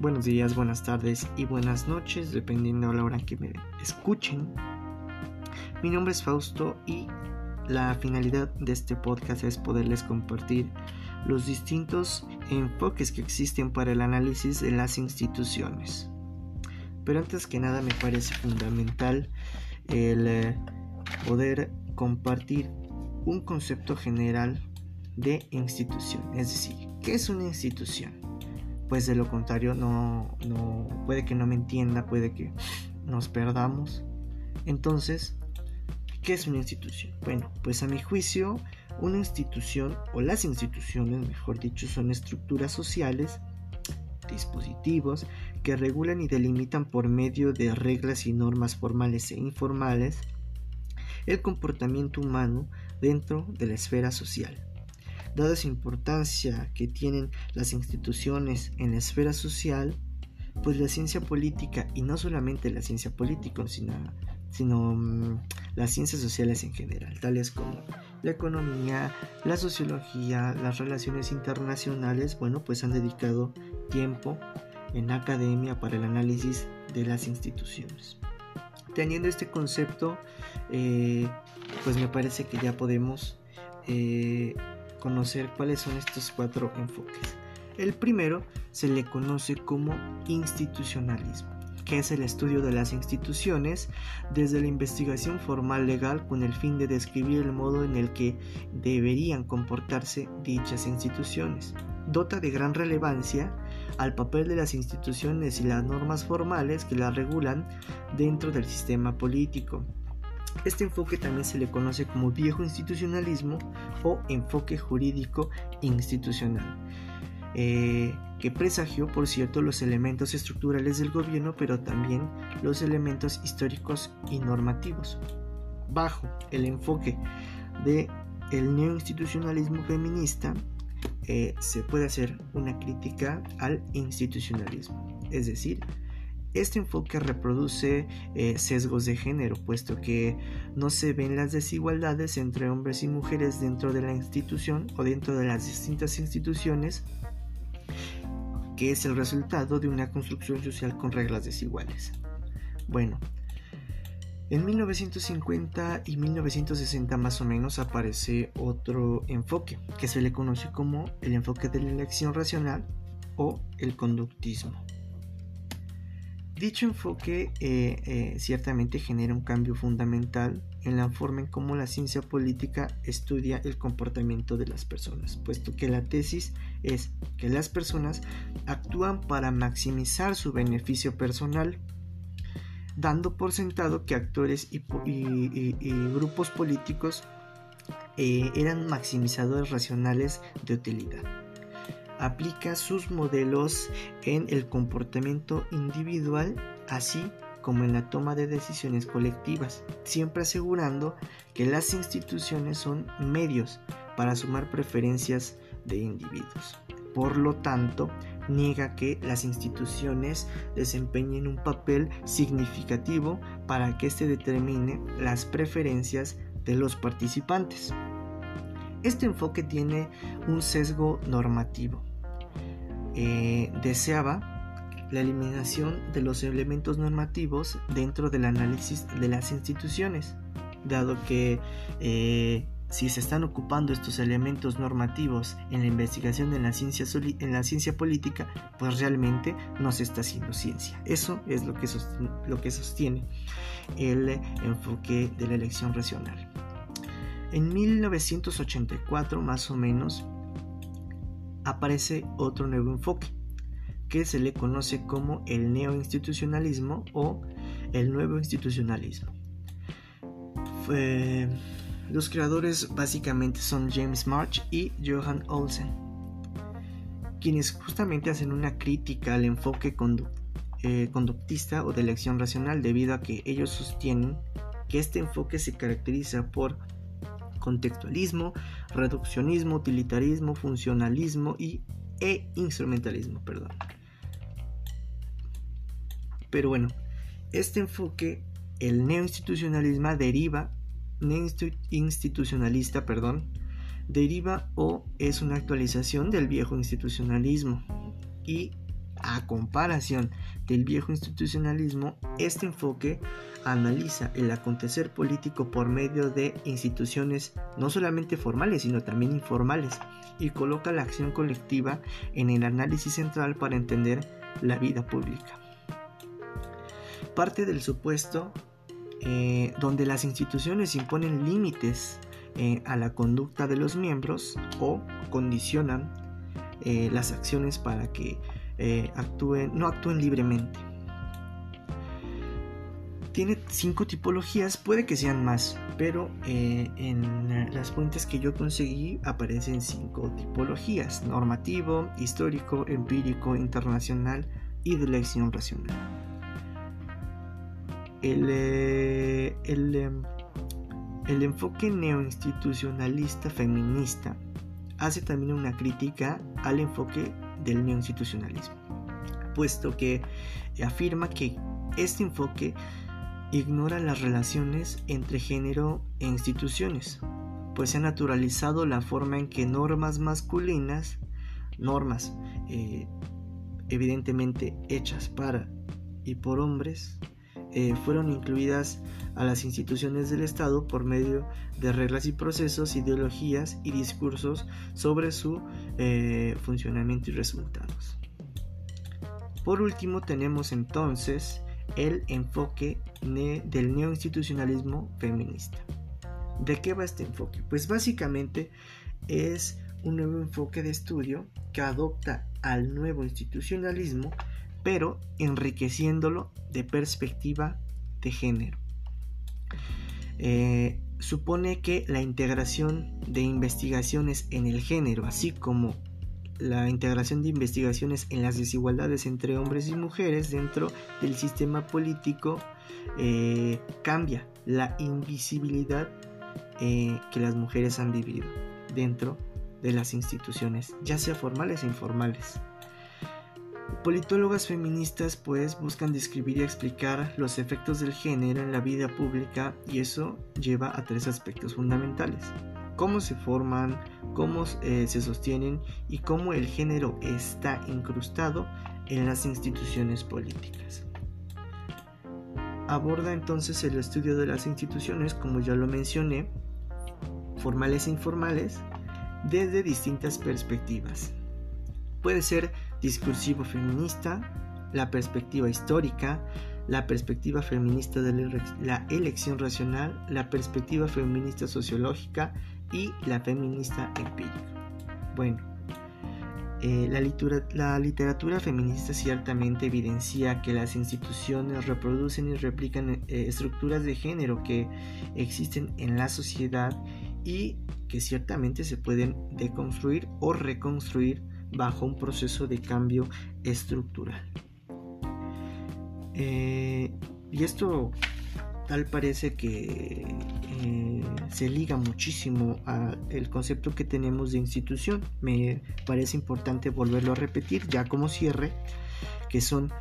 buenos días, buenas tardes y buenas noches, dependiendo de la hora que me escuchen. Mi nombre es Fausto y la finalidad de este podcast es poderles compartir los distintos enfoques que existen para el análisis de las instituciones. Pero antes que nada me parece fundamental el eh, poder compartir un concepto general de institución, es decir, ¿qué es una institución? Pues de lo contrario no, no puede que no me entienda, puede que nos perdamos. Entonces, ¿qué es una institución? Bueno, pues a mi juicio, una institución o las instituciones, mejor dicho, son estructuras sociales, dispositivos que regulan y delimitan por medio de reglas y normas formales e informales el comportamiento humano dentro de la esfera social. Dada esa importancia que tienen las instituciones en la esfera social, pues la ciencia política, y no solamente la ciencia política, sino, sino mm, las ciencias sociales en general, tales como la economía, la sociología, las relaciones internacionales, bueno, pues han dedicado tiempo en academia para el análisis de las instituciones. Teniendo este concepto, eh, pues me parece que ya podemos eh, conocer cuáles son estos cuatro enfoques. El primero se le conoce como institucionalismo, que es el estudio de las instituciones desde la investigación formal legal con el fin de describir el modo en el que deberían comportarse dichas instituciones. Dota de gran relevancia al papel de las instituciones y las normas formales que las regulan dentro del sistema político, este enfoque también se le conoce como viejo institucionalismo o enfoque jurídico institucional, eh, que presagió, por cierto, los elementos estructurales del gobierno, pero también los elementos históricos y normativos. Bajo el enfoque de el neoinstitucionalismo feminista, eh, se puede hacer una crítica al institucionalismo, es decir, este enfoque reproduce eh, sesgos de género, puesto que no se ven las desigualdades entre hombres y mujeres dentro de la institución o dentro de las distintas instituciones, que es el resultado de una construcción social con reglas desiguales. Bueno, en 1950 y 1960 más o menos aparece otro enfoque, que se le conoce como el enfoque de la elección racional o el conductismo. Dicho enfoque eh, eh, ciertamente genera un cambio fundamental en la forma en cómo la ciencia política estudia el comportamiento de las personas, puesto que la tesis es que las personas actúan para maximizar su beneficio personal, dando por sentado que actores y, grupos políticos eh, eran maximizadores racionales de utilidad aplica sus modelos en el comportamiento individual, así como en la toma de decisiones colectivas, siempre asegurando que las instituciones son medios para sumar preferencias de individuos. Por lo tanto, niega que las instituciones desempeñen un papel significativo para que se determine las preferencias de los participantes. Este enfoque tiene un sesgo normativo, eh, deseaba la eliminación de los elementos normativos dentro del análisis de las instituciones, dado que eh, si se están ocupando estos elementos normativos en la investigación de la ciencia, en la ciencia política, pues realmente no se está haciendo ciencia. Eso es lo que, lo que sostiene el enfoque de la elección racional. En 1984, más o menos, aparece otro nuevo enfoque, que se le conoce como el neoinstitucionalismo o el nuevo institucionalismo. los creadores básicamente son James March y Johan Olsen, quienes justamente hacen una crítica al enfoque eh, conductista o de elección racional debido a que ellos sostienen que este enfoque se caracteriza por contextualismo, reduccionismo, utilitarismo, funcionalismo y, e instrumentalismo. Perdón. Pero bueno, este enfoque, el neoinstitucionalismo deriva, perdón, deriva o es una actualización del viejo institucionalismo y A comparación del viejo institucionalismo, este enfoque analiza el acontecer político por medio de instituciones no solamente formales, sino también informales, y coloca la acción colectiva en el análisis central para entender la vida pública. Parte del supuesto eh, donde las instituciones imponen límites eh, a la conducta de los miembros o condicionan eh, las acciones para que actúen, no actúen libremente. Tiene cinco tipologías, puede que sean más, pero en las fuentes que yo conseguí aparecen cinco tipologías: normativo, histórico, empírico, internacional y de elección racional. El, el, em, el enfoque neoinstitucionalista feminista hace también una crítica al enfoque del neoinstitucionalismo, puesto que afirma que este enfoque ignora las relaciones entre género e instituciones, pues se ha naturalizado la forma en que normas masculinas, normas eh, evidentemente hechas para y por hombres, eh, fueron incluidas a las instituciones del Estado por medio de reglas y procesos, ideologías y discursos sobre su eh, funcionamiento y resultados. Por último tenemos entonces el enfoque del neoinstitucionalismo feminista. ¿De qué va este enfoque? Pues básicamente es un nuevo enfoque de estudio que adopta al nuevo institucionalismo pero enriqueciéndolo de perspectiva de género. Eh, supone que la integración de investigaciones en el género, así como la integración de investigaciones en las desigualdades entre hombres y mujeres dentro del sistema político, eh, cambia la invisibilidad eh, que las mujeres han vivido dentro de las instituciones, ya sea formales e informales. Politólogas feministas pues buscan describir y explicar los efectos del género en la vida pública y eso lleva a tres aspectos fundamentales. Cómo se forman, cómo eh, se sostienen y cómo el género está incrustado en las instituciones políticas. Aborda entonces el estudio de las instituciones, como ya lo mencioné, formales e informales, desde distintas perspectivas. Puede ser discursivo feminista, la perspectiva histórica, la perspectiva feminista de la elección racional, la perspectiva feminista sociológica y la feminista empírica. Bueno, eh, la, literatura feminista ciertamente evidencia que las instituciones reproducen y replican eh, estructuras de género que existen en la sociedad y que ciertamente se pueden deconstruir o reconstruir bajo un proceso de cambio estructural. Eh, y esto tal parece que eh, se liga muchísimo al concepto que tenemos de institución. Me parece importante volverlo a repetir ya como cierre, que son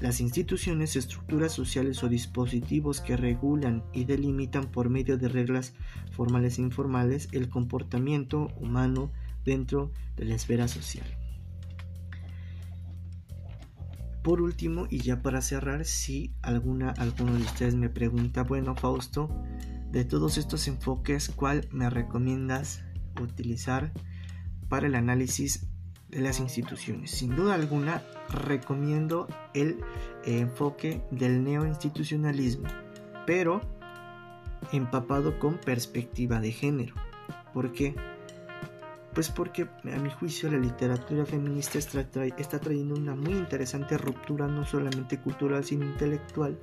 las instituciones, estructuras sociales o dispositivos que regulan y delimitan por medio de reglas formales e informales el comportamiento humano dentro de la esfera social. Por último, y ya para cerrar, si alguna, alguno de ustedes me pregunta, bueno Fausto, de todos estos enfoques, ¿cuál me recomiendas utilizar para el análisis de las instituciones? Sin duda alguna, recomiendo el enfoque del neoinstitucionalismo, pero empapado con perspectiva de género. ¿Por qué? Pues porque a mi juicio la literatura feminista está, trayendo una muy interesante ruptura no solamente cultural sino intelectual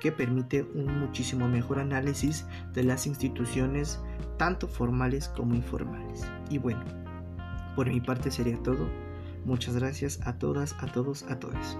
que permite un muchísimo mejor análisis de las instituciones tanto formales como informales. Y bueno, por mi parte sería todo. Muchas gracias a todas, a todos, a todos.